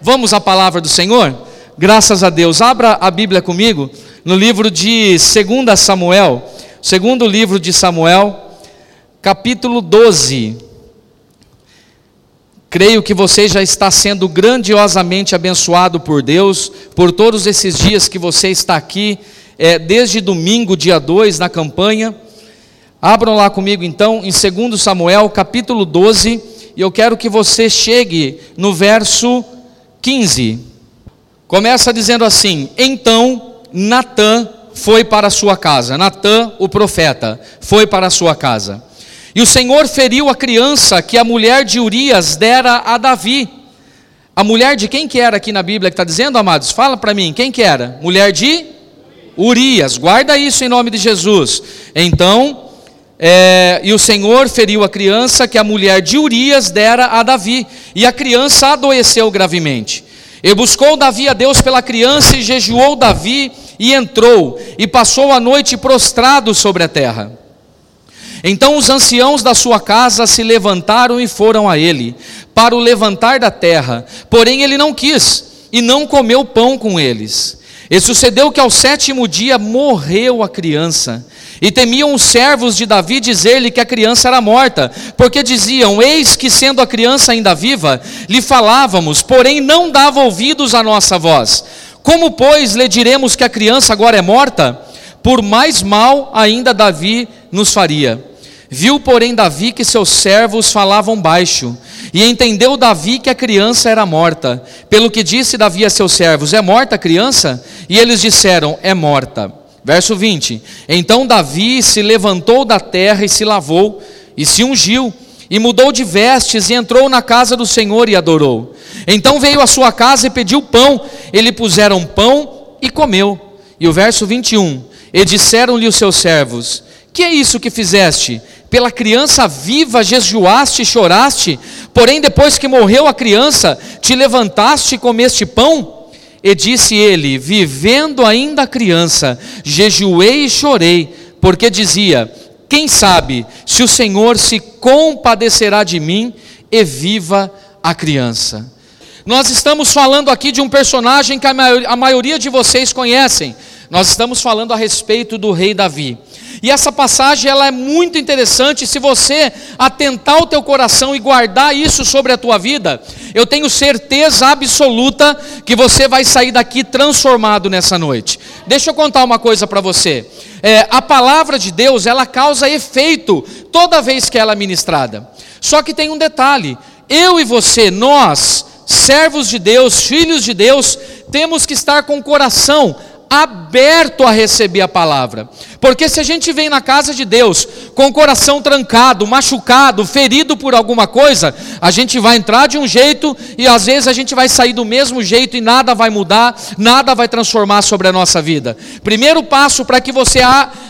Vamos à palavra do Senhor? Graças a Deus. Abra a Bíblia comigo no livro de 2 Samuel, segundo livro de Samuel, capítulo 12. Creio que você já está sendo grandiosamente abençoado por Deus, por todos esses dias que você está aqui, é, desde domingo, dia 2, na campanha. Abram lá comigo então, em 2 Samuel, capítulo 12, e eu quero que você chegue no verso 15. Começa dizendo assim: Então Natã foi para sua casa. Natã, o profeta, foi para sua casa. E o Senhor feriu a criança que a mulher de Urias dera a Davi. A mulher de quem que era aqui na Bíblia que está dizendo, amados? Fala para mim, quem que era? Mulher de Urias. Guarda isso em nome de Jesus. Então, é, e o Senhor feriu a criança que a mulher de Urias dera a Davi, e a criança adoeceu gravemente. E buscou Davi a Deus pela criança, e jejuou Davi, e entrou, e passou a noite prostrado sobre a terra. Então os anciãos da sua casa se levantaram e foram a ele, para o levantar da terra, porém ele não quis, e não comeu pão com eles. E sucedeu que ao sétimo dia morreu a criança. E temiam os servos de Davi dizer-lhe que a criança era morta, porque diziam: Eis que, sendo a criança ainda viva, lhe falávamos, porém não dava ouvidos à nossa voz. Como, pois, lhe diremos que a criança agora é morta? Por mais mal ainda Davi nos faria. Viu, porém, Davi que seus servos falavam baixo, e entendeu Davi que a criança era morta. Pelo que disse Davi a seus servos: É morta a criança? E eles disseram: É morta. Verso 20: Então Davi se levantou da terra e se lavou, e se ungiu, e mudou de vestes, e entrou na casa do Senhor e adorou. Então veio à sua casa e pediu pão, ele puseram pão e comeu. E o verso 21: E disseram-lhe os seus servos: Que é isso que fizeste? Pela criança viva jejuaste e choraste, porém depois que morreu a criança, te levantaste e comeste pão? E disse ele: Vivendo ainda a criança, jejuei e chorei, porque dizia: Quem sabe se o Senhor se compadecerá de mim e viva a criança. Nós estamos falando aqui de um personagem que a maioria de vocês conhecem. Nós estamos falando a respeito do rei Davi. E essa passagem ela é muito interessante se você atentar o teu coração e guardar isso sobre a tua vida. Eu tenho certeza absoluta que você vai sair daqui transformado nessa noite. Deixa eu contar uma coisa para você. É, a palavra de Deus ela causa efeito toda vez que ela é ministrada. Só que tem um detalhe. Eu e você, nós, servos de Deus, filhos de Deus, temos que estar com o coração aberto a receber a palavra. Porque se a gente vem na casa de Deus com o coração trancado, machucado, ferido por alguma coisa, a gente vai entrar de um jeito e às vezes a gente vai sair do mesmo jeito e nada vai mudar, nada vai transformar sobre a nossa vida. Primeiro passo para que você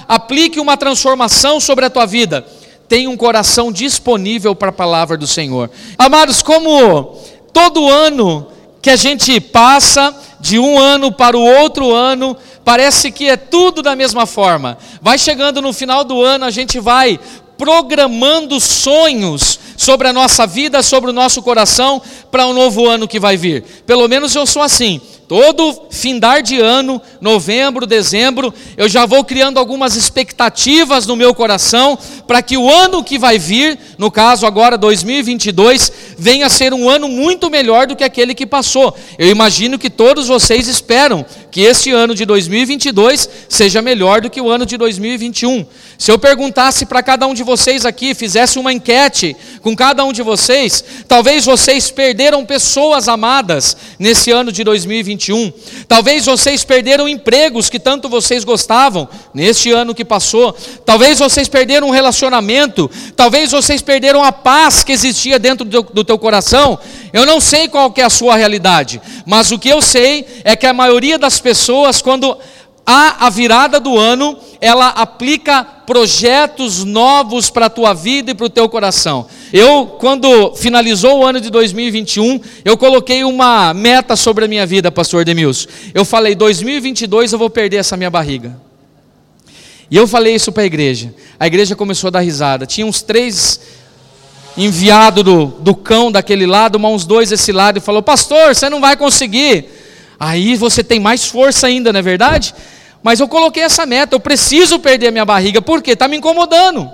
aplique uma transformação sobre a tua vida, tenha um coração disponível para a palavra do Senhor. Amados, como todo ano que a gente passa, de um ano para o outro ano, parece que é tudo da mesma forma. Vai chegando no final do ano, a gente vai programando sonhos sobre a nossa vida, sobre o nosso coração, para o um novo ano que vai vir. Pelo menos eu sou assim. Todo findar de ano, novembro, dezembro, eu já vou criando algumas expectativas no meu coração para que o ano que vai vir, no caso agora 2022, venha a ser um ano muito melhor do que aquele que passou. Eu imagino que todos vocês esperam que este ano de 2022 seja melhor do que o ano de 2021. Se eu perguntasse para cada um de vocês aqui, fizesse uma enquete com cada um de vocês, talvez vocês perderam pessoas amadas nesse ano de 2021. Talvez vocês perderam empregos que tanto vocês gostavam neste ano que passou. Talvez vocês perderam um relacionamento. Talvez vocês perderam a paz que existia dentro do, do teu coração. Eu não sei qual é a sua realidade, mas o que eu sei é que a maioria das pessoas, quando há a virada do ano, ela aplica projetos novos para a tua vida e para o teu coração. Eu, quando finalizou o ano de 2021, eu coloquei uma meta sobre a minha vida, pastor Demilson. Eu falei, 2022 eu vou perder essa minha barriga. E eu falei isso para a igreja. A igreja começou a dar risada. Tinha uns três enviado do, do cão daquele lado, uns dois desse lado, e falou: Pastor, você não vai conseguir. Aí você tem mais força ainda, não é verdade? Mas eu coloquei essa meta, eu preciso perder minha barriga, porque está me incomodando.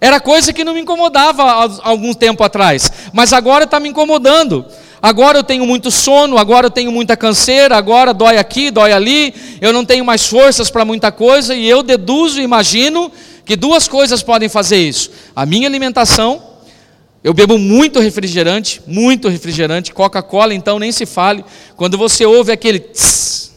Era coisa que não me incomodava há algum tempo atrás, mas agora está me incomodando. Agora eu tenho muito sono, agora eu tenho muita canseira, agora dói aqui, dói ali, eu não tenho mais forças para muita coisa, e eu deduzo e imagino que duas coisas podem fazer isso: a minha alimentação, eu bebo muito refrigerante, muito refrigerante, Coca-Cola então nem se fale, quando você ouve aquele tss,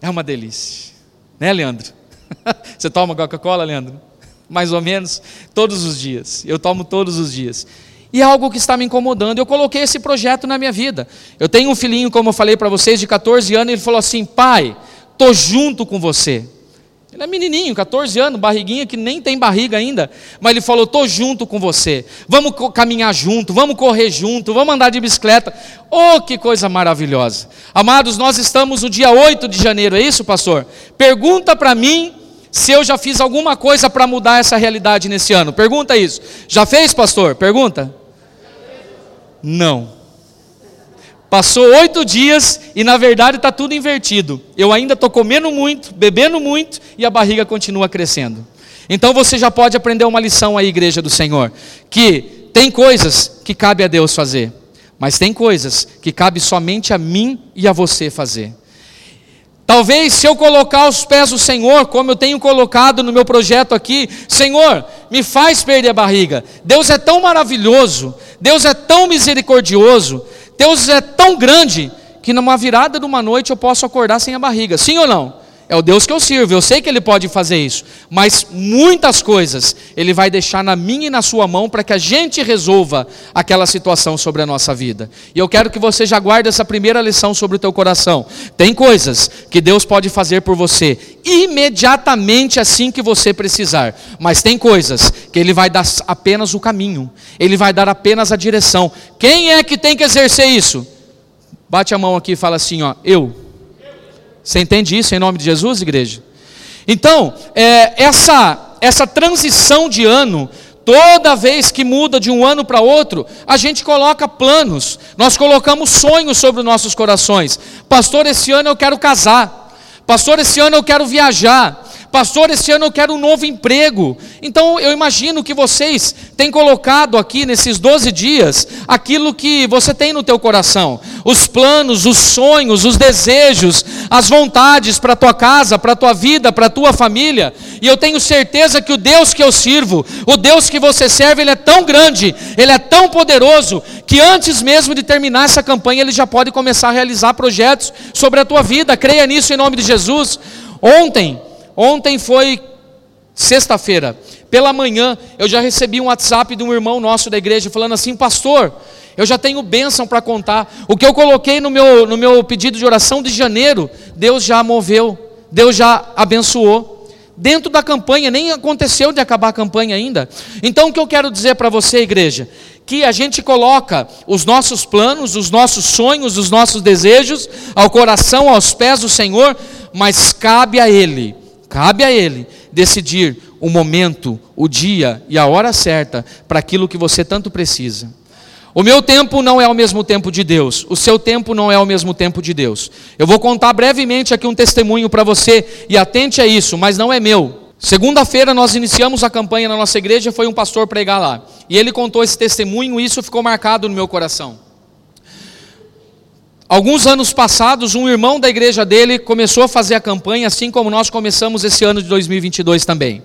é uma delícia, né, Leandro? você toma Coca-Cola, Leandro? Mais ou menos todos os dias, eu tomo todos os dias. E é algo que está me incomodando. Eu coloquei esse projeto na minha vida. Eu tenho um filhinho, como eu falei para vocês, de 14 anos, e ele falou assim: pai, estou junto com você. Ele é menininho, 14 anos, barriguinha que nem tem barriga ainda, mas ele falou: "Tô junto com você. Vamos caminhar junto, vamos correr junto, vamos andar de bicicleta". Oh, que coisa maravilhosa. Amados, nós estamos no dia 8 de janeiro, é isso, pastor? Pergunta para mim se eu já fiz alguma coisa para mudar essa realidade nesse ano. Pergunta isso. Já fez, pastor? Pergunta? Não. Passou oito dias e na verdade está tudo invertido. Eu ainda estou comendo muito, bebendo muito e a barriga continua crescendo. Então você já pode aprender uma lição aí, igreja do Senhor, que tem coisas que cabe a Deus fazer, mas tem coisas que cabe somente a mim e a você fazer. Talvez se eu colocar aos pés do Senhor, como eu tenho colocado no meu projeto aqui, Senhor, me faz perder a barriga. Deus é tão maravilhoso, Deus é tão misericordioso, Deus é tão grande que numa virada de uma noite eu posso acordar sem a barriga. Sim ou não? É o Deus que eu sirvo, eu sei que Ele pode fazer isso, mas muitas coisas Ele vai deixar na minha e na sua mão para que a gente resolva aquela situação sobre a nossa vida. E eu quero que você já guarde essa primeira lição sobre o teu coração. Tem coisas que Deus pode fazer por você imediatamente assim que você precisar, mas tem coisas que Ele vai dar apenas o caminho, Ele vai dar apenas a direção. Quem é que tem que exercer isso? Bate a mão aqui e fala assim: ó, eu. Você entende isso em nome de Jesus, igreja? Então, é, essa, essa transição de ano, toda vez que muda de um ano para outro, a gente coloca planos, nós colocamos sonhos sobre os nossos corações. Pastor, esse ano eu quero casar. Pastor, esse ano eu quero viajar. Pastor, esse ano eu quero um novo emprego. Então eu imagino que vocês têm colocado aqui nesses 12 dias aquilo que você tem no teu coração, os planos, os sonhos, os desejos, as vontades para tua casa, para tua vida, para tua família. E eu tenho certeza que o Deus que eu sirvo, o Deus que você serve, ele é tão grande, ele é tão poderoso que antes mesmo de terminar essa campanha, ele já pode começar a realizar projetos sobre a tua vida. Creia nisso em nome de Jesus. Ontem Ontem foi sexta-feira, pela manhã, eu já recebi um WhatsApp de um irmão nosso da igreja falando assim: Pastor, eu já tenho bênção para contar. O que eu coloquei no meu, no meu pedido de oração de janeiro, Deus já moveu, Deus já abençoou. Dentro da campanha, nem aconteceu de acabar a campanha ainda. Então, o que eu quero dizer para você, igreja? que a gente coloca os nossos planos, os nossos sonhos, os nossos desejos ao coração, aos pés do Senhor, mas cabe a Ele Cabe a Ele decidir o momento, o dia e a hora certa para aquilo que você tanto precisa. O meu tempo não é o mesmo tempo de Deus, o seu tempo não é o mesmo tempo de Deus. Eu vou contar brevemente aqui um testemunho para você e atente a isso, mas não é meu. Segunda-feira nós iniciamos a campanha na nossa igreja, foi um pastor pregar lá. E ele contou esse testemunho e isso ficou marcado no meu coração. Alguns anos passados, um irmão da igreja dele começou a fazer a campanha, assim como nós começamos esse ano de 2022 também.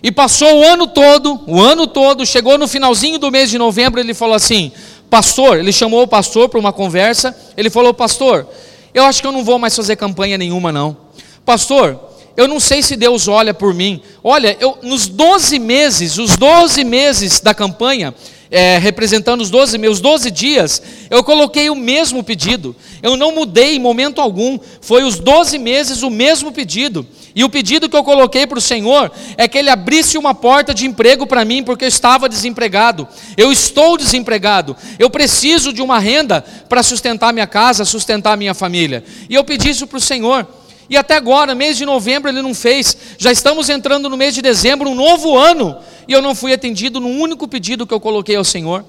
E passou o ano todo, o ano todo, chegou no finalzinho do mês de novembro, ele falou assim: Pastor, ele chamou o pastor para uma conversa. Ele falou: Pastor, eu acho que eu não vou mais fazer campanha nenhuma, não. Pastor, eu não sei se Deus olha por mim. Olha, eu, nos 12 meses, os 12 meses da campanha, é, representando os 12 meus 12 dias, eu coloquei o mesmo pedido. Eu não mudei em momento algum. Foi os 12 meses o mesmo pedido. E o pedido que eu coloquei para o Senhor é que Ele abrisse uma porta de emprego para mim, porque eu estava desempregado. Eu estou desempregado. Eu preciso de uma renda para sustentar minha casa, sustentar minha família. E eu pedi isso para o Senhor. E até agora, mês de novembro, Ele não fez. Já estamos entrando no mês de dezembro, um novo ano. e eu não fui atendido no único pedido que eu coloquei ao Senhor.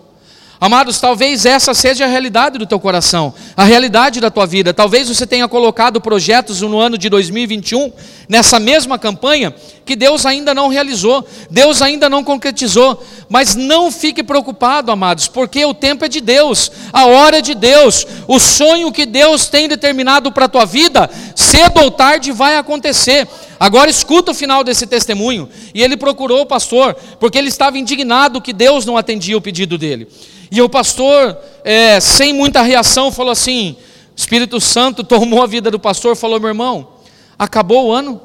Amados, talvez essa seja a realidade do teu coração, a realidade da tua vida. Talvez você tenha colocado projetos no ano de 2021, nessa mesma campanha, que Deus ainda não realizou, Deus ainda não concretizou. Mas não fique preocupado, amados, porque o tempo é de Deus, a hora é de Deus, o sonho que Deus tem determinado para a tua vida, cedo ou tarde vai acontecer. Agora escuta o final desse testemunho. E ele procurou o pastor, porque ele estava indignado que Deus não atendia o pedido dele. E o pastor, é, sem muita reação, falou assim: Espírito Santo tomou a vida do pastor, falou: meu irmão, acabou o ano?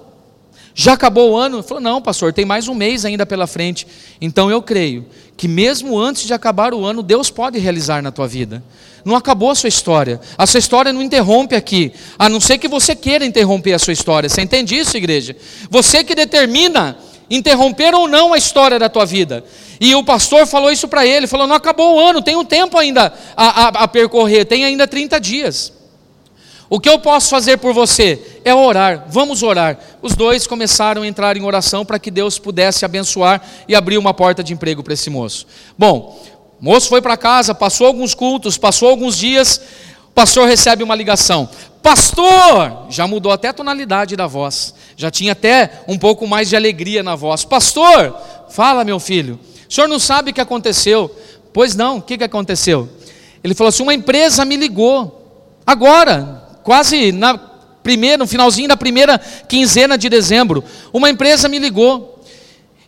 Já acabou o ano? Ele falou: não, pastor, tem mais um mês ainda pela frente. Então eu creio que mesmo antes de acabar o ano, Deus pode realizar na tua vida. Não acabou a sua história. A sua história não interrompe aqui. A não ser que você queira interromper a sua história. Você entende isso, igreja? Você que determina interromper ou não a história da tua vida. E o pastor falou isso para ele, falou, não acabou o ano, tem um tempo ainda a, a, a, percorrer, tem ainda 30 dias. O que eu posso fazer por você é orar, vamos orar. Os dois começaram a entrar em oração para que Deus pudesse abençoar e abrir uma porta de emprego para esse moço. Bom, o moço foi para casa, passou alguns cultos, passou alguns dias, o pastor recebe uma ligação. Pastor! Já mudou até a tonalidade da voz, já tinha até um pouco mais de alegria na voz. Pastor, fala meu filho. O senhor não sabe o que aconteceu? Pois não, o que, que aconteceu? Ele falou assim: uma empresa me ligou, agora, quase na primeira, no finalzinho da primeira quinzena de dezembro, uma empresa me ligou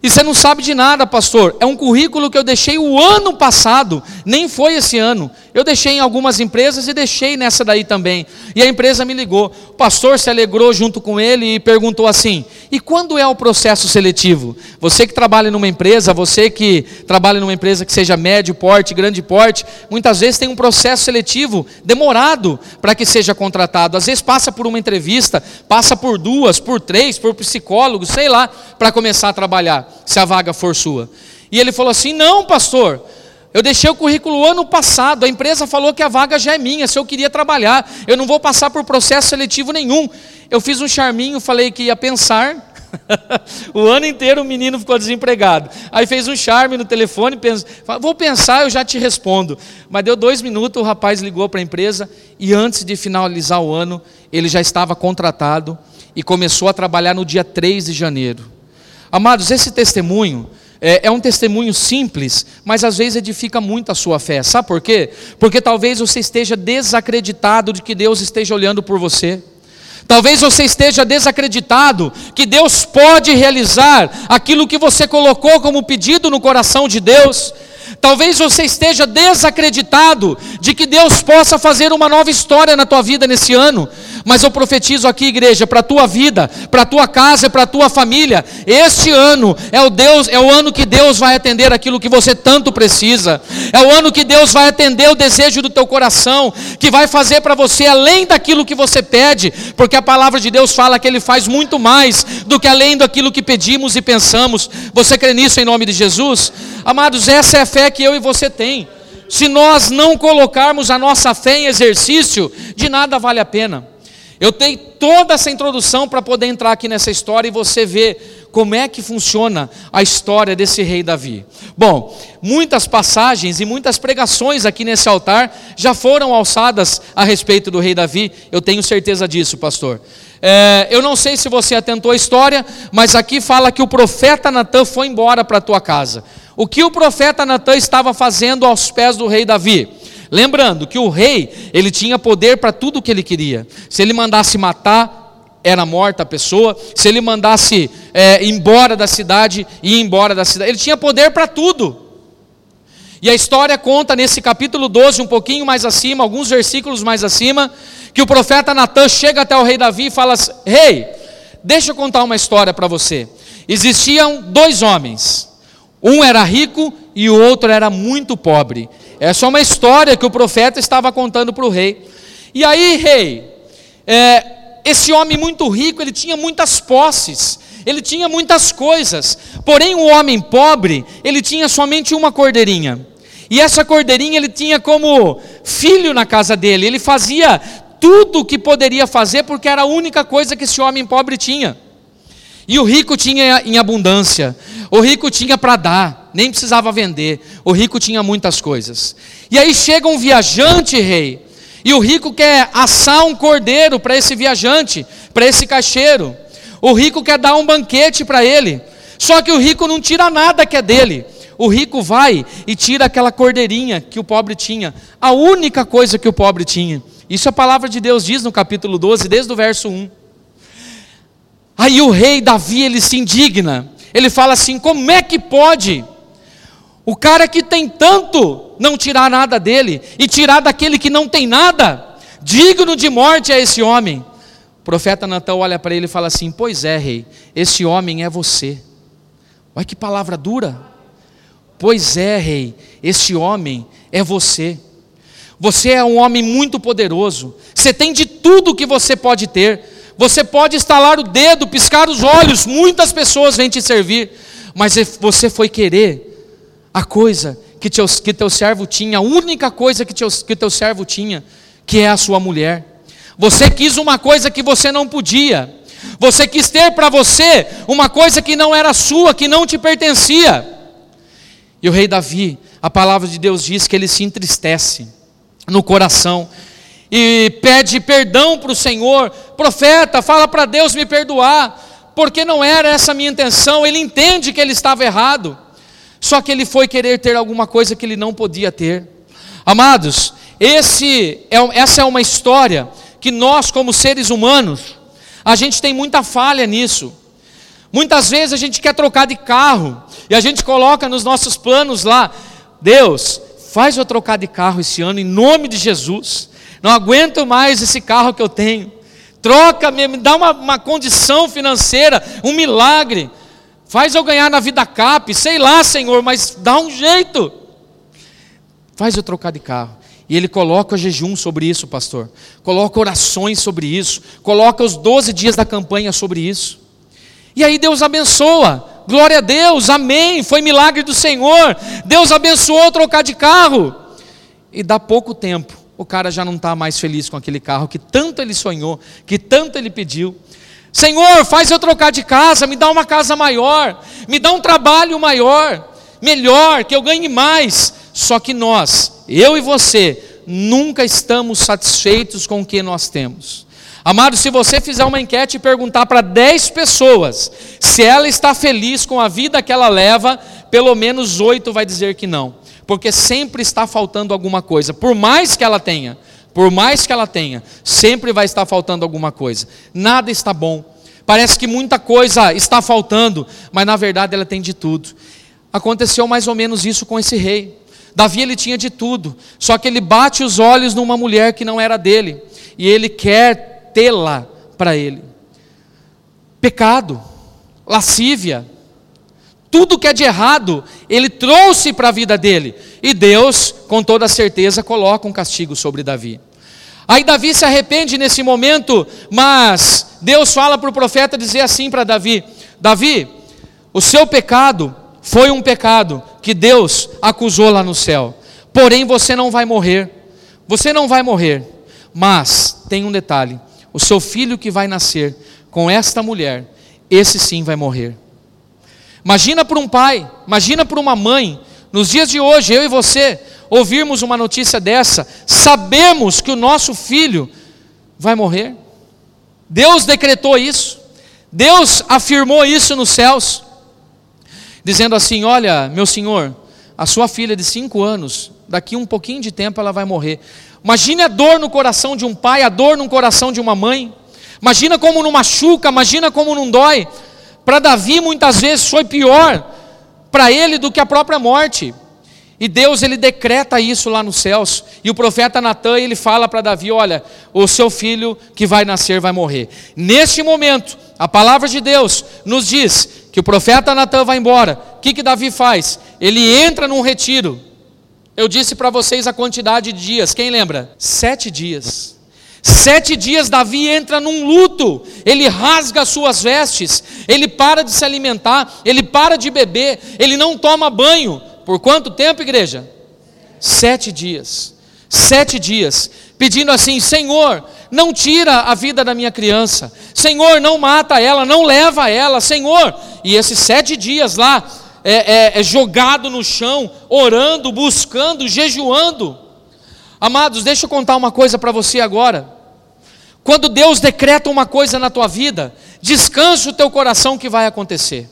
e você não sabe de nada, pastor. É um currículo que eu deixei o ano passado, nem foi esse ano. Eu deixei em algumas empresas e deixei nessa daí também. E a empresa me ligou. O pastor se alegrou junto com ele e perguntou assim: "E quando é o processo seletivo? Você que trabalha numa empresa, você que trabalha numa empresa que seja médio porte, grande porte, muitas vezes tem um processo seletivo demorado para que seja contratado. Às vezes passa por uma entrevista, passa por duas, por três, por psicólogo, sei lá, para começar a trabalhar se a vaga for sua. E ele falou assim: Não, pastor, eu deixei o currículo ano passado, a empresa falou que a vaga já é minha, se eu queria trabalhar, eu não vou passar por processo seletivo nenhum. Eu fiz um charminho, falei que ia pensar. o ano inteiro o menino ficou desempregado. Aí fez um charme no telefone, pensa, vou pensar, eu já te respondo. Mas deu dois minutos, o rapaz ligou para a empresa e antes de finalizar o ano, ele já estava contratado e começou a trabalhar no dia 3 de janeiro. Amados, esse testemunho é, é, um testemunho simples, mas às vezes edifica muito a sua fé. Sabe por quê? Porque talvez você esteja desacreditado de que Deus esteja olhando por você. Talvez você esteja desacreditado que Deus pode realizar aquilo que você colocou como pedido no coração de Deus. Talvez você esteja desacreditado de que Deus possa fazer uma nova história na tua vida nesse ano. Mas eu profetizo aqui, igreja, para a tua vida, para a tua casa, para a tua família. Este ano é o Deus, é o ano que Deus vai atender aquilo que você tanto precisa. É o ano que Deus vai atender o desejo do teu coração, que vai fazer para você além daquilo que você pede, porque a palavra de Deus fala que ele faz muito mais do que além daquilo que pedimos e pensamos. Você crê nisso em nome de Jesus? Amados, essa é a fé que eu e você tem. Se nós não colocarmos a nossa fé em exercício, de nada vale a pena. Eu tenho toda essa introdução para poder entrar aqui nessa história e você ver como é que funciona a história desse rei Davi. Bom, muitas passagens e muitas pregações aqui nesse altar já foram alçadas a respeito do rei Davi, eu tenho certeza disso, pastor. É, eu não sei se você atentou à história, mas aqui fala que o profeta Natan foi embora para a tua casa. O que o profeta Natan estava fazendo aos pés do rei Davi? Lembrando que o rei, ele tinha poder para tudo o que ele queria. Se ele mandasse matar, era morta a pessoa. Se ele mandasse é, embora da cidade, ia embora da cidade. Ele tinha poder para tudo. E a história conta nesse capítulo 12, um pouquinho mais acima, alguns versículos mais acima, que o profeta Natan chega até o rei Davi e fala assim: Rei, deixa eu contar uma história para você. Existiam dois homens, um era rico e o outro era muito pobre. Essa é uma história que o profeta estava contando para o rei. E aí, rei, é, esse homem muito rico, ele tinha muitas posses, ele tinha muitas coisas. Porém, o homem pobre, ele tinha somente uma cordeirinha. E essa cordeirinha ele tinha como filho na casa dele. Ele fazia tudo o que poderia fazer porque era a única coisa que esse homem pobre tinha. E o rico tinha em abundância, o rico tinha para dar, nem precisava vender, o rico tinha muitas coisas. E aí chega um viajante, rei, e o rico quer assar um cordeiro para esse viajante, para esse caixeiro. O rico quer dar um banquete para ele. Só que o rico não tira nada que é dele. O rico vai e tira aquela cordeirinha que o pobre tinha, a única coisa que o pobre tinha. Isso a palavra de Deus diz no capítulo 12, desde o verso 1. Aí o rei Davi, ele se indigna. Ele fala assim: "Como é que pode o cara que tem tanto não tirar nada dele e tirar daquele que não tem nada? Digno de morte é esse homem." O profeta Natão olha para ele e fala assim: "Pois é, rei, esse homem é você." Olha que palavra dura. Pois é, rei, esse homem é você. Você é um homem muito poderoso. Você tem de tudo que você pode ter. Você pode estalar o dedo, piscar os olhos, muitas pessoas vêm te servir, mas você foi querer a coisa que, teu, que teu servo tinha, a única coisa que teu, que teu servo tinha, que é a sua mulher. Você quis uma coisa que você não podia. Você quis ter para você uma coisa que não era sua, que não te pertencia. E o rei Davi, a palavra de Deus diz que ele se entristece no coração e pede perdão para o Senhor. Profeta, fala para Deus me perdoar, porque não era essa a minha intenção. Ele entende que ele estava errado, só que ele foi querer ter alguma coisa que ele não podia ter. Amados, esse é, essa é uma história que nós, como seres humanos, a gente tem muita falha nisso. Muitas vezes a gente quer trocar de carro e a gente coloca nos nossos planos lá, Deus, faz eu trocar de carro esse ano em nome de Jesus. Não aguento mais esse carro que eu tenho. Troca, me dá uma, uma condição financeira, um milagre. Faz eu ganhar na vida cap, sei lá, Senhor, mas dá um jeito. Faz eu trocar de carro. E ele coloca jejum sobre isso, pastor. Coloca orações sobre isso. Coloca os 12 dias da campanha sobre isso. E aí Deus abençoa. Glória a Deus, amém. Foi milagre do Senhor. Deus abençoou trocar de carro. E dá pouco tempo, o cara já não está mais feliz com aquele carro que tanto ele sonhou, que tanto ele pediu. Senhor, faz eu trocar de casa, me dá uma casa maior, me dá um trabalho maior, melhor, que eu ganhe mais. Só que nós, eu e você, nunca estamos satisfeitos com o que nós temos. Amado, se você fizer uma enquete e perguntar para 10 pessoas se ela está feliz com a vida que ela leva, pelo menos 8 vai dizer que não, porque sempre está faltando alguma coisa, por mais que ela tenha, por mais que ela tenha, sempre vai estar faltando alguma coisa, nada está bom, parece que muita coisa está faltando, mas na verdade ela tem de tudo. Aconteceu mais ou menos isso com esse rei. Davi ele tinha de tudo, só que ele bate os olhos numa mulher que não era dele, e ele quer tê-la para ele. Pecado, lascívia, tudo que é de errado, ele trouxe para a vida dele, e Deus, com toda certeza, coloca um castigo sobre Davi. Aí Davi se arrepende nesse momento, mas Deus fala para o profeta dizer assim para Davi: Davi, o seu pecado foi um pecado que Deus acusou lá no céu. Porém, você não vai morrer. Você não vai morrer. Mas tem um detalhe: o seu filho que vai nascer com esta mulher, esse sim vai morrer. Imagina para um pai, imagina para uma mãe, nos dias de hoje, eu e você, ouvirmos uma notícia dessa, sabemos que o nosso filho vai morrer. Deus decretou isso, Deus afirmou isso nos céus dizendo assim: Olha, meu senhor, a sua filha de cinco anos, daqui um pouquinho de tempo ela vai morrer. Imagine a dor no coração de um pai, a dor no coração de uma mãe. Imagina como não machuca, imagina como não dói. Para Davi muitas vezes foi pior para ele do que a própria morte. E Deus ele decreta isso lá nos céus. E o profeta Natan ele fala para Davi: Olha, o seu filho que vai nascer vai morrer. Neste momento, a palavra de Deus nos diz que o profeta Natan vai embora. O que, que Davi faz? Ele entra num retiro. Eu disse para vocês a quantidade de dias. Quem lembra? Sete dias. Sete dias Davi entra num luto, ele rasga as suas vestes, ele para de se alimentar, ele para de beber, ele não toma banho, por quanto tempo, igreja? Sete dias. Sete dias. Pedindo assim: Senhor, não tira a vida da minha criança. Senhor, não mata ela, não leva ela, Senhor. E esses sete dias lá, é, é, é jogado no chão, orando, buscando, jejuando. Amados, deixa eu contar uma coisa para você agora. Quando Deus decreta uma coisa na tua vida, descansa o teu coração que vai acontecer.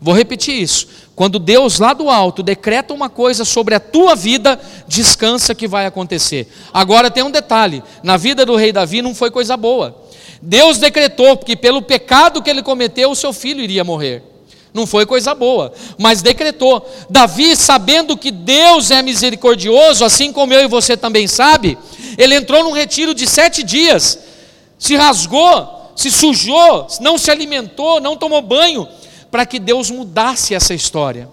Vou repetir isso. Quando Deus lá do alto decreta uma coisa sobre a tua vida, descansa que vai acontecer. Agora tem um detalhe: na vida do rei Davi não foi coisa boa. Deus decretou que pelo pecado que ele cometeu, o seu filho iria morrer. Não foi coisa boa, mas decretou. Davi, sabendo que Deus é misericordioso, assim como eu e você também sabe, ele entrou num retiro de sete dias, se rasgou, se sujou, não se alimentou, não tomou banho, para que Deus mudasse essa história.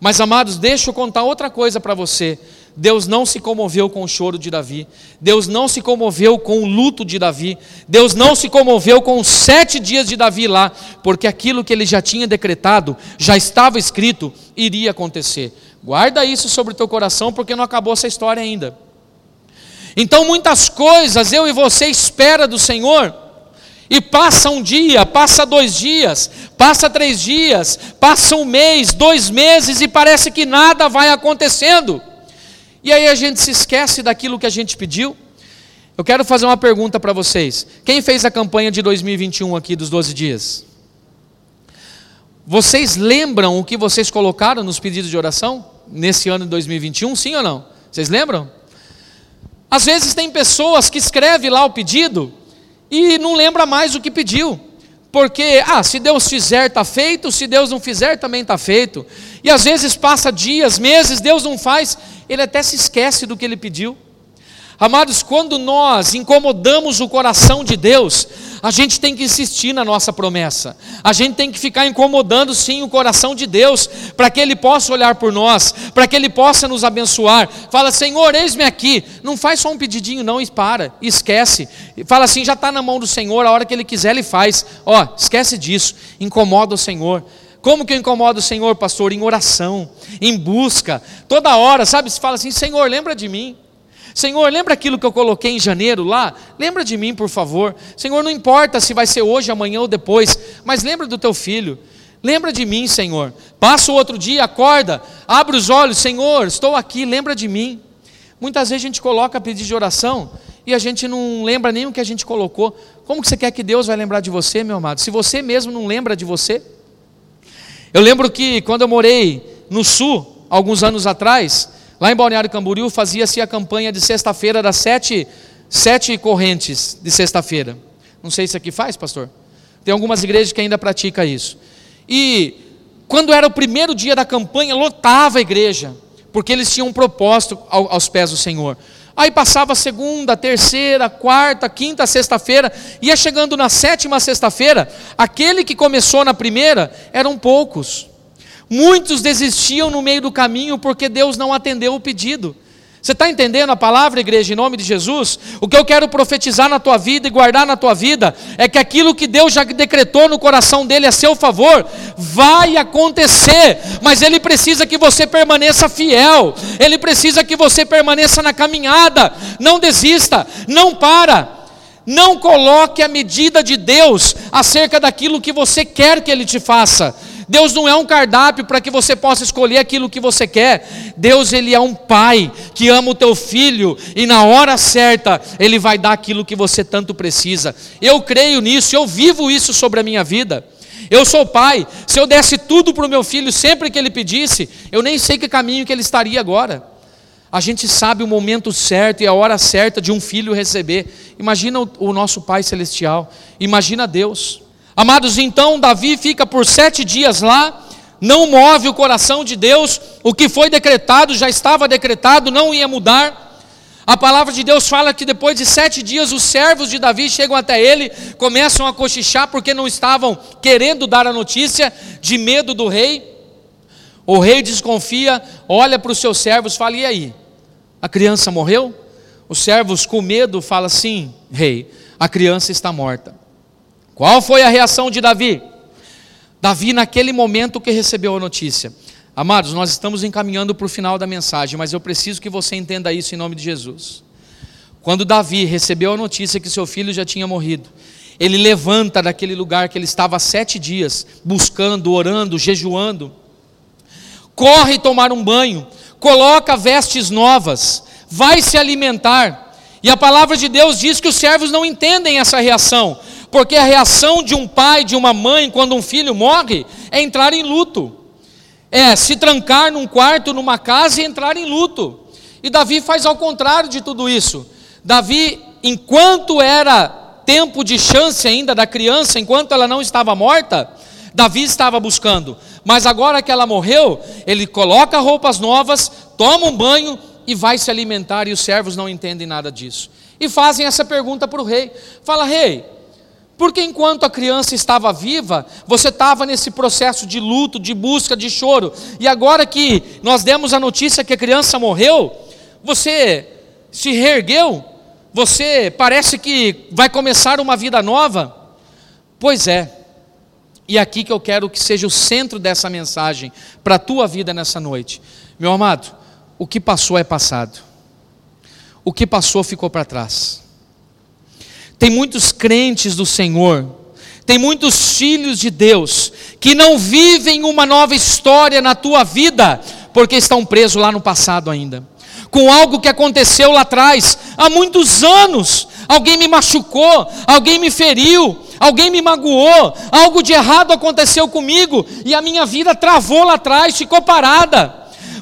Mas amados, deixa eu contar outra coisa para você. Deus não se comoveu com o choro de Davi, Deus não se comoveu com o luto de Davi, Deus não se comoveu com os sete dias de Davi lá, porque aquilo que ele já tinha decretado, já estava escrito, iria acontecer. Guarda isso sobre o teu coração, porque não acabou essa história ainda. Então, muitas coisas eu e você espera do Senhor, e passa um dia, passa dois dias, passa três dias, passa um mês, dois meses, e parece que nada vai acontecendo. E aí a gente se esquece daquilo que a gente pediu. Eu quero fazer uma pergunta para vocês. Quem fez a campanha de 2021 aqui dos 12 dias? Vocês lembram o que vocês colocaram nos pedidos de oração nesse ano de 2021? Sim ou não? Vocês lembram? Às vezes tem pessoas que escrevem lá o pedido e não lembra mais o que pediu. Porque, ah, se Deus fizer, está feito, se Deus não fizer, também está feito. E às vezes passa dias, meses, Deus não faz, ele até se esquece do que ele pediu. Amados, quando nós incomodamos o coração de Deus, a gente tem que insistir na nossa promessa. A gente tem que ficar incomodando sim o coração de Deus, para que Ele possa olhar por nós, para que Ele possa nos abençoar. Fala, Senhor, eis-me aqui. Não faz só um pedidinho, não, e para, esquece. Fala assim, já está na mão do Senhor, a hora que Ele quiser, Ele faz. Ó, esquece disso, incomoda o Senhor. Como que eu incomodo o Senhor, pastor? Em oração, em busca, toda hora, sabe? Se fala assim, Senhor, lembra de mim. Senhor, lembra aquilo que eu coloquei em janeiro lá? Lembra de mim, por favor. Senhor, não importa se vai ser hoje, amanhã ou depois, mas lembra do teu filho. Lembra de mim, Senhor. Passa o outro dia, acorda, abre os olhos, Senhor, estou aqui, lembra de mim. Muitas vezes a gente coloca pedido de oração e a gente não lembra nem o que a gente colocou. Como que você quer que Deus vai lembrar de você, meu amado? Se você mesmo não lembra de você? Eu lembro que quando eu morei no sul, alguns anos atrás, Lá em Balneário Camboriú fazia-se a campanha de sexta-feira das sete, sete correntes de sexta-feira. Não sei se aqui faz, pastor. Tem algumas igrejas que ainda praticam isso. E quando era o primeiro dia da campanha, lotava a igreja, porque eles tinham um propósito aos pés do Senhor. Aí passava segunda, terceira, quarta, quinta, sexta-feira, ia chegando na sétima sexta-feira, aquele que começou na primeira eram poucos. Muitos desistiam no meio do caminho porque Deus não atendeu o pedido. Você está entendendo a palavra, igreja, em nome de Jesus? O que eu quero profetizar na tua vida e guardar na tua vida é que aquilo que Deus já decretou no coração dele a seu favor vai acontecer, mas ele precisa que você permaneça fiel, ele precisa que você permaneça na caminhada, não desista, não para. Não coloque a medida de Deus acerca daquilo que você quer que Ele te faça. Deus não é um cardápio para que você possa escolher aquilo que você quer. Deus ele é um pai que ama o teu filho e na hora certa ele vai dar aquilo que você tanto precisa. Eu creio nisso, eu vivo isso sobre a minha vida. Eu sou pai. Se eu desse tudo para o meu filho sempre que ele pedisse, eu nem sei que caminho que ele estaria agora. A gente sabe o momento certo e a hora certa de um filho receber. Imagina o, o nosso Pai Celestial. Imagina Deus. Amados, então Davi fica por sete dias lá, não move o coração de Deus, o que foi decretado já estava decretado, não ia mudar. A palavra de Deus fala que depois de sete dias os servos de Davi chegam até ele, começam a cochichar porque não estavam querendo dar a notícia, de medo do rei. O rei desconfia, olha para os seus servos, fala: e aí? A criança morreu? Os servos com medo falam assim: rei, a criança está morta. Qual foi a reação de Davi? Davi, naquele momento que recebeu a notícia. Amados, nós estamos encaminhando para o final da mensagem, mas eu preciso que você entenda isso em nome de Jesus. Quando Davi recebeu a notícia que seu filho já tinha morrido, Ele levanta daquele lugar que ele estava há sete dias, buscando, orando, jejuando, corre tomar um banho, coloca vestes novas, vai se alimentar. E a palavra de Deus diz que os servos não entendem essa reação, porque a reação de um pai, de uma mãe, quando um filho morre, é entrar em luto, é se trancar num quarto, numa casa e entrar em luto. E Davi faz ao contrário de tudo isso. Davi, enquanto era tempo de chance ainda da criança, enquanto ela não estava morta, Davi estava buscando. Mas agora que ela morreu, ele coloca roupas novas, toma um banho e vai se alimentar, e os servos não entendem nada disso. E fazem essa pergunta para o rei: fala, rei, porque enquanto a criança estava viva, você estava nesse processo de luto, de busca, de choro, e agora que nós demos a notícia que a criança morreu, você se reergueu, você parece que vai começar uma vida nova. Pois é, e aqui que eu quero que seja o centro dessa mensagem para a tua vida nessa noite. Meu amado, o que passou é passado, o que passou ficou para trás. Tem muitos crentes do Senhor, tem muitos filhos de Deus que não vivem uma nova história na tua vida porque estão presos lá no passado ainda com algo que aconteceu lá atrás, há muitos anos. Alguém me machucou, alguém me feriu, alguém me magoou, algo de errado aconteceu comigo e a minha vida travou lá atrás, ficou parada.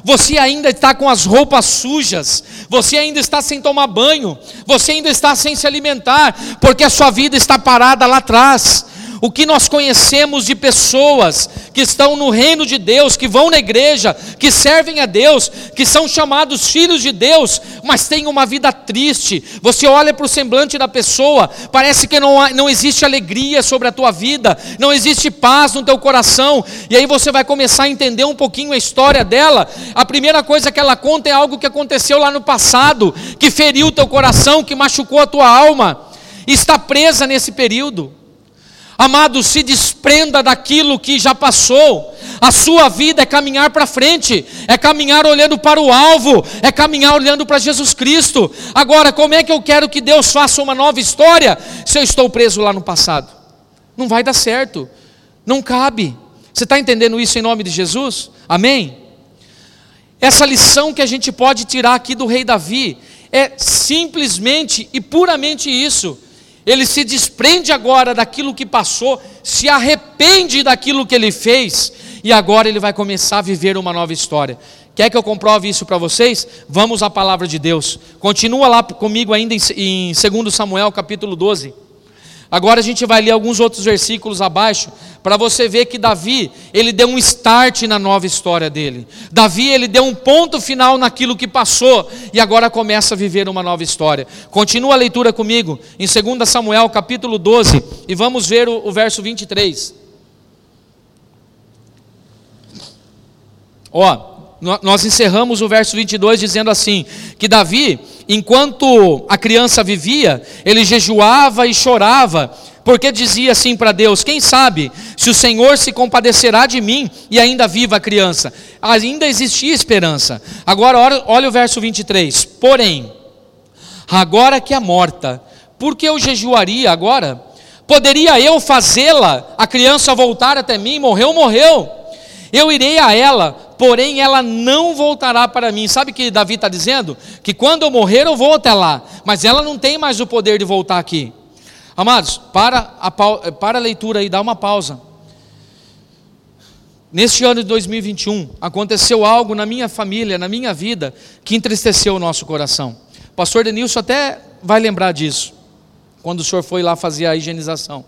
Você ainda está com as roupas sujas, você ainda está sem tomar banho, você ainda está sem se alimentar, porque a sua vida está parada lá atrás o que nós conhecemos de pessoas que estão no reino de Deus, que vão na igreja, que servem a Deus, que são chamados filhos de Deus, mas têm uma vida triste. Você olha para o semblante da pessoa, parece que não, há, não existe alegria sobre a tua vida, não existe paz no teu coração, e aí você vai começar a entender um pouquinho a história dela. A primeira coisa que ela conta é algo que aconteceu lá no passado, que feriu o teu coração, que machucou a tua alma, está presa nesse período. Amado, se desprenda daquilo que já passou. A sua vida é caminhar para frente, é caminhar olhando para o alvo, é caminhar olhando para Jesus Cristo. Agora, como é que eu quero que Deus faça uma nova história se eu estou preso lá no passado? Não vai dar certo, não cabe. Você está entendendo isso em nome de Jesus? Amém? Essa lição que a gente pode tirar aqui do rei Davi é simplesmente e puramente isso ele se desprende agora daquilo que passou, se arrepende daquilo que ele fez, e agora ele vai começar a viver uma nova história. Quer que eu comprove isso para vocês? Vamos à palavra de Deus. Continua lá comigo ainda em 2 Samuel capítulo 12. Agora a gente vai ler alguns outros versículos abaixo para você ver que Davi, ele deu um start na nova história dele. Davi, ele deu um ponto final naquilo que passou e agora começa a viver uma nova história. Continua a leitura comigo em 2 Samuel capítulo 12 e vamos ver o, o verso 23. Ó, nós encerramos o verso 22 dizendo assim: que Davi, enquanto a criança vivia, ele jejuava e chorava, porque dizia assim para Deus: Quem sabe se o Senhor se compadecerá de mim e ainda viva a criança? Ainda existia esperança. Agora, olha, olha o verso 23: Porém, agora que é morta, por que eu jejuaria agora? Poderia eu fazê-la, a criança voltar até mim? Morreu, morreu. Eu irei a ela, porém ela não voltará para mim. Sabe o que Davi está dizendo? Que quando eu morrer eu vou até lá, mas ela não tem mais o poder de voltar aqui. Amados, para a, para a leitura aí, dá uma pausa. Neste ano de 2021, aconteceu algo na minha família, na minha vida, que entristeceu o nosso coração. O pastor Denilson até vai lembrar disso, quando o senhor foi lá fazer a higienização.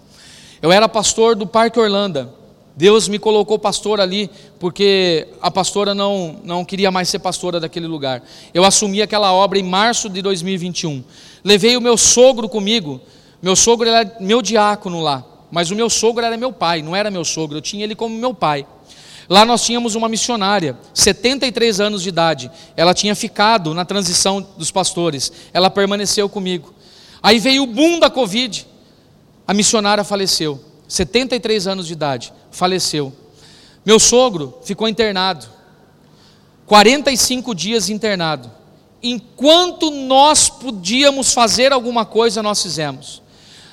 Eu era pastor do Parque Orlando. Deus me colocou pastor ali, porque a pastora não, não queria mais ser pastora daquele lugar. Eu assumi aquela obra em março de 2021. Levei o meu sogro comigo. Meu sogro era meu diácono lá, mas o meu sogro era meu pai, não era meu sogro, eu tinha ele como meu pai. Lá nós tínhamos uma missionária, 73 anos de idade. Ela tinha ficado na transição dos pastores. Ela permaneceu comigo. Aí veio o boom da Covid. A missionária faleceu. 73 anos de idade, faleceu. Meu sogro ficou internado, 45 dias internado. Enquanto nós podíamos fazer alguma coisa, nós fizemos.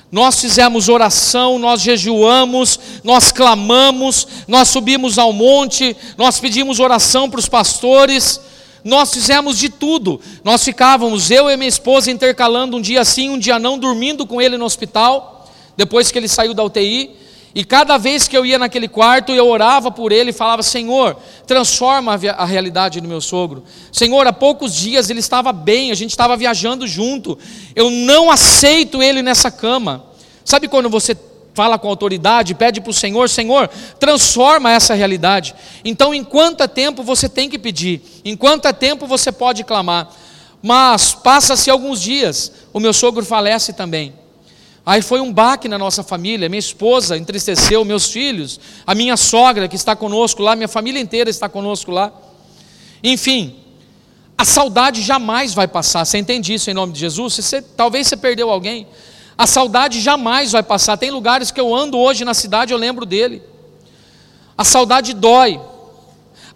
Nós fizemos oração, nós jejuamos, nós clamamos, nós subimos ao monte, nós pedimos oração para os pastores, nós fizemos de tudo. Nós ficávamos, eu e minha esposa, intercalando um dia sim, um dia não, dormindo com ele no hospital, depois que ele saiu da UTI. E cada vez que eu ia naquele quarto, eu orava por ele e falava: Senhor, transforma a, realidade do meu sogro. Senhor, há poucos dias ele estava bem, a gente estava viajando junto. Eu não aceito ele nessa cama. Sabe quando você fala com autoridade, pede para o Senhor, Senhor, transforma essa realidade. Então, enquanto é tempo você tem que pedir, enquanto é tempo você pode clamar. Mas passa-se alguns dias, o meu sogro falece também. Aí foi um baque na nossa família, minha esposa entristeceu, meus filhos, a minha sogra que está conosco lá, minha família inteira está conosco lá. Enfim, a saudade jamais vai passar. Você entende isso em nome de Jesus? Você, talvez você perdeu alguém, a saudade jamais vai passar. Tem lugares que eu ando hoje na cidade, eu lembro dele. A saudade dói.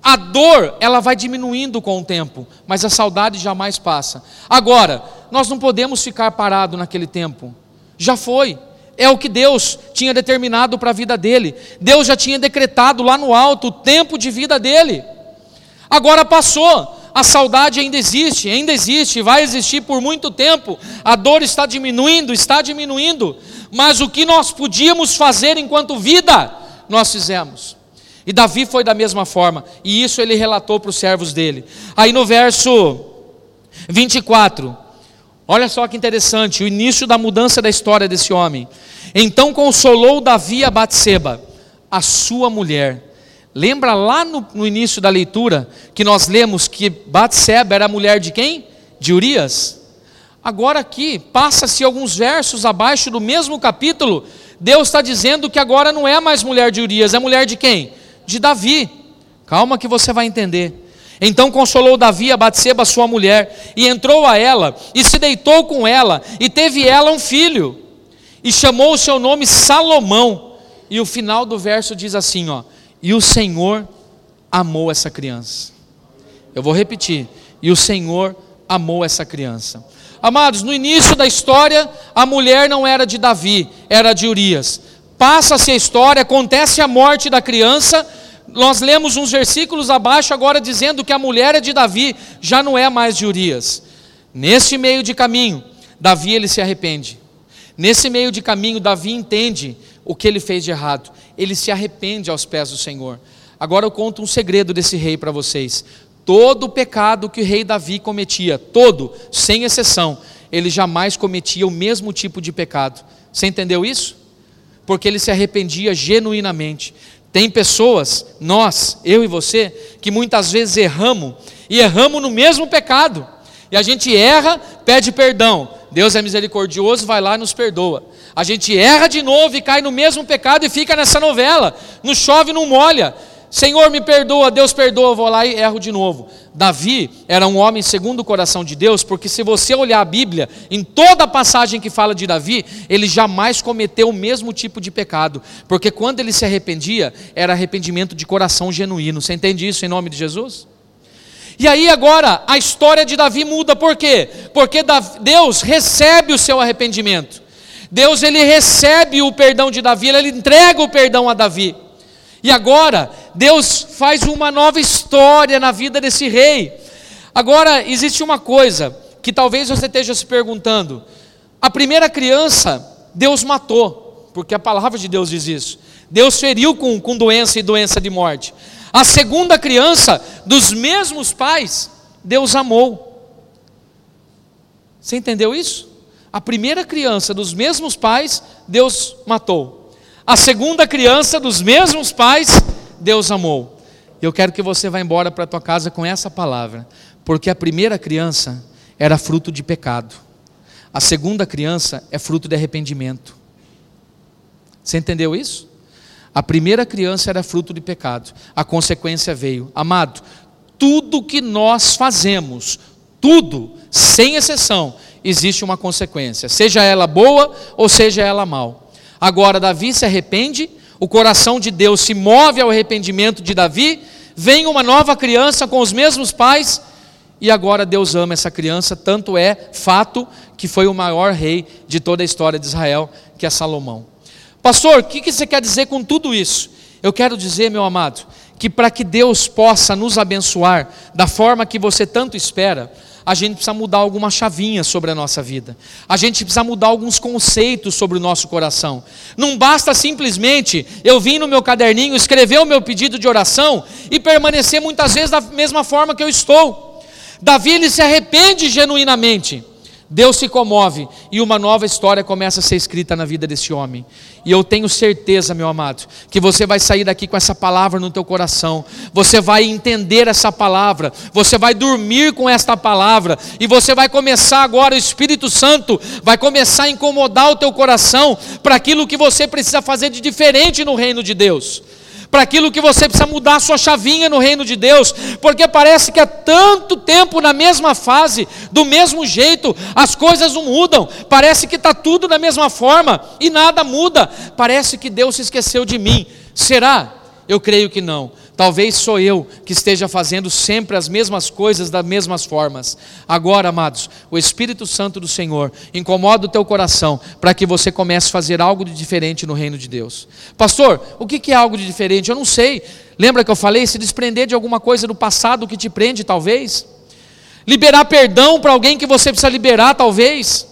A dor, ela vai diminuindo com o tempo, mas a saudade jamais passa. Agora, nós não podemos ficar parados naquele tempo. Já foi. É o que Deus tinha determinado para a vida dele. Deus já tinha decretado lá no alto o tempo de vida dele. Agora passou a saudade ainda existe, ainda existe, vai existir por muito tempo. A dor está diminuindo, está diminuindo. Mas o que nós podíamos fazer enquanto vida, nós fizemos. E Davi foi da mesma forma, e isso ele relatou para os servos dele. Aí no verso 24, olha só que interessante, o início da mudança da história desse homem. Então consolou Davi a Batseba, a sua mulher Lembra lá no, no, início da leitura que nós lemos que Batseba era a mulher de quem? De Urias. Agora aqui, passa-se alguns versos abaixo do mesmo capítulo, Deus está dizendo que agora não é mais mulher de Urias, é mulher de quem? De Davi. Calma que você vai entender. Então consolou Davi a Batseba, sua mulher, e entrou a ela, e se deitou com ela, e teve ela um filho, e chamou o seu nome Salomão. E o final do verso diz assim, ó: e o Senhor amou essa criança. Eu vou repetir. E o Senhor amou essa criança. Amados, no início da história, a mulher não era de Davi, era de Urias. Passa-se a história, acontece a morte da criança. Nós lemos uns versículos abaixo agora dizendo que a mulher de Davi, já não é mais de Urias. Nesse meio de caminho, Davi ele se arrepende. Nesse meio de caminho, Davi entende o que ele fez de errado. Ele se arrepende aos pés do Senhor. Agora eu conto um segredo desse rei para vocês. Todo o pecado que o rei Davi cometia, todo, sem exceção, ele jamais cometia o mesmo tipo de pecado. Você entendeu isso? Porque ele se arrependia genuinamente. Tem pessoas, nós, eu e você, que muitas vezes erramos e erramos no mesmo pecado. E a gente erra, pede perdão. Deus é misericordioso, vai lá e nos perdoa. A gente erra de novo e cai no mesmo pecado e fica nessa novela. Não chove, não molha. Senhor, me perdoa, Deus perdoa, vou lá e erro de novo. Davi era um homem segundo o coração de Deus, porque se você olhar a Bíblia, em toda a passagem que fala de Davi, ele jamais cometeu o mesmo tipo de pecado, porque quando ele se arrependia, era arrependimento de coração genuíno. Você entende isso em nome de Jesus? E aí agora a história de Davi muda, por quê? Porque Deus recebe o seu arrependimento. Deus ele recebe o perdão de Davi, ele entrega o perdão a Davi. E agora Deus faz uma nova história na vida desse rei. Agora existe uma coisa que talvez você esteja se perguntando: a primeira criança Deus matou, porque a palavra de Deus diz isso. Deus feriu com, com doença e doença de morte. A segunda criança dos mesmos pais, Deus amou. Você entendeu isso? A primeira criança dos mesmos pais, Deus matou. A segunda criança dos mesmos pais, Deus amou. Eu quero que você vá embora para a tua casa com essa palavra, porque a primeira criança era fruto de pecado. A segunda criança é fruto de arrependimento. Você entendeu isso? A primeira criança era fruto de pecado. A consequência veio. Amado, tudo que nós fazemos, tudo, sem exceção, existe uma consequência, seja ela boa ou seja ela mal. Agora, Davi se arrepende, o coração de Deus se move ao arrependimento de Davi, vem uma nova criança com os mesmos pais, e agora Deus ama essa criança, tanto é fato que foi o maior rei de toda a história de Israel, que é Salomão. Pastor, o que você quer dizer com tudo isso? Eu quero dizer, meu amado, que para que Deus possa nos abençoar da forma que você tanto espera, a gente precisa mudar algumas chavinhas sobre a nossa vida. A gente precisa mudar alguns conceitos sobre o nosso coração. Não basta simplesmente eu vir no meu caderninho, escrever o meu pedido de oração e permanecer muitas vezes da mesma forma que eu estou. Davi ele se arrepende genuinamente. Deus se comove e uma nova história começa a ser escrita na vida desse homem. E eu tenho certeza, meu amado, que você vai sair daqui com essa palavra no teu coração. Você vai entender essa palavra, você vai dormir com esta palavra e você vai começar agora o Espírito Santo vai começar a incomodar o teu coração para aquilo que você precisa fazer de diferente no reino de Deus para aquilo que você precisa mudar a sua chavinha no reino de Deus, porque parece que há tanto tempo na mesma fase, do mesmo jeito, as coisas não mudam, parece que está tudo da mesma forma e nada muda, parece que Deus se esqueceu de mim. Será? Eu creio que não. Talvez sou eu que esteja fazendo sempre as mesmas coisas das mesmas formas. Agora, amados, o Espírito Santo do Senhor incomoda o teu coração para que você comece a fazer algo de diferente no reino de Deus. Pastor, o que é algo de diferente? Eu não sei. Lembra que eu falei? Se desprender de alguma coisa do passado que te prende, talvez. Liberar perdão para alguém que você precisa liberar, talvez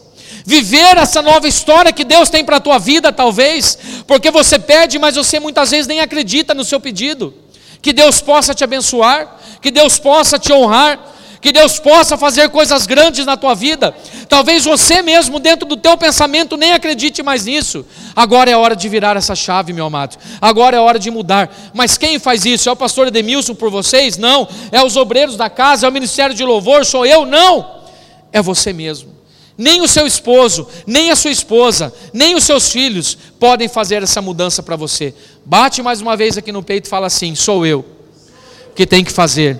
viver essa nova história que Deus tem para a tua vida, talvez, porque você pede, mas você muitas vezes nem acredita no seu pedido. Que Deus possa te abençoar, que Deus possa te honrar, que Deus possa fazer coisas grandes na tua vida. Talvez você mesmo, dentro do teu pensamento, nem acredite mais nisso. Agora é hora de virar essa chave, meu amado. Agora é hora de mudar. Mas quem faz isso? É o pastor Edemilson por vocês? Não. É os obreiros da casa? É o ministério de louvor? Sou eu? Não. É você mesmo. Nem o seu esposo, nem a sua esposa, nem os seus filhos podem fazer essa mudança para você. Bate mais uma vez aqui no peito e fala assim: sou eu que tem que fazer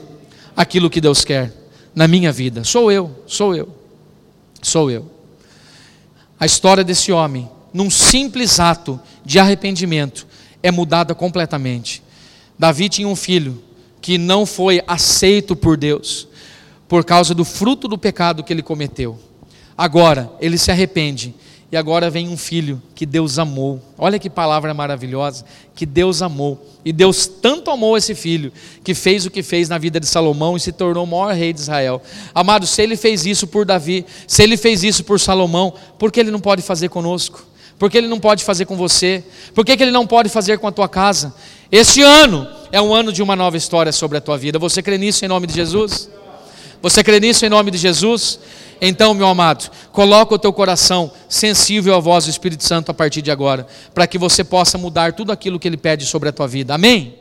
aquilo que Deus quer na minha vida. Sou eu, sou eu, sou eu. A história desse homem, num simples ato de arrependimento, é mudada completamente. Davi tinha um filho que não foi aceito por Deus por causa do fruto do pecado que ele cometeu. Agora, ele se arrepende. E agora vem um filho que Deus amou. Olha que palavra maravilhosa. Que Deus amou. E Deus tanto amou esse filho, que fez o que fez na vida de Salomão e se tornou o maior rei de Israel. Amado, se ele fez isso por Davi, se ele fez isso por Salomão, por que ele não pode fazer conosco? Por que ele não pode fazer com você? Por que, que ele não pode fazer com a tua casa? Este ano é um ano de uma nova história sobre a tua vida. Você crê nisso em nome de Jesus? Você crê nisso em nome de Jesus? Então, meu amado, coloca o teu coração sensível à voz do Espírito Santo a partir de agora, para que você possa mudar tudo aquilo que ele pede sobre a tua vida. Amém?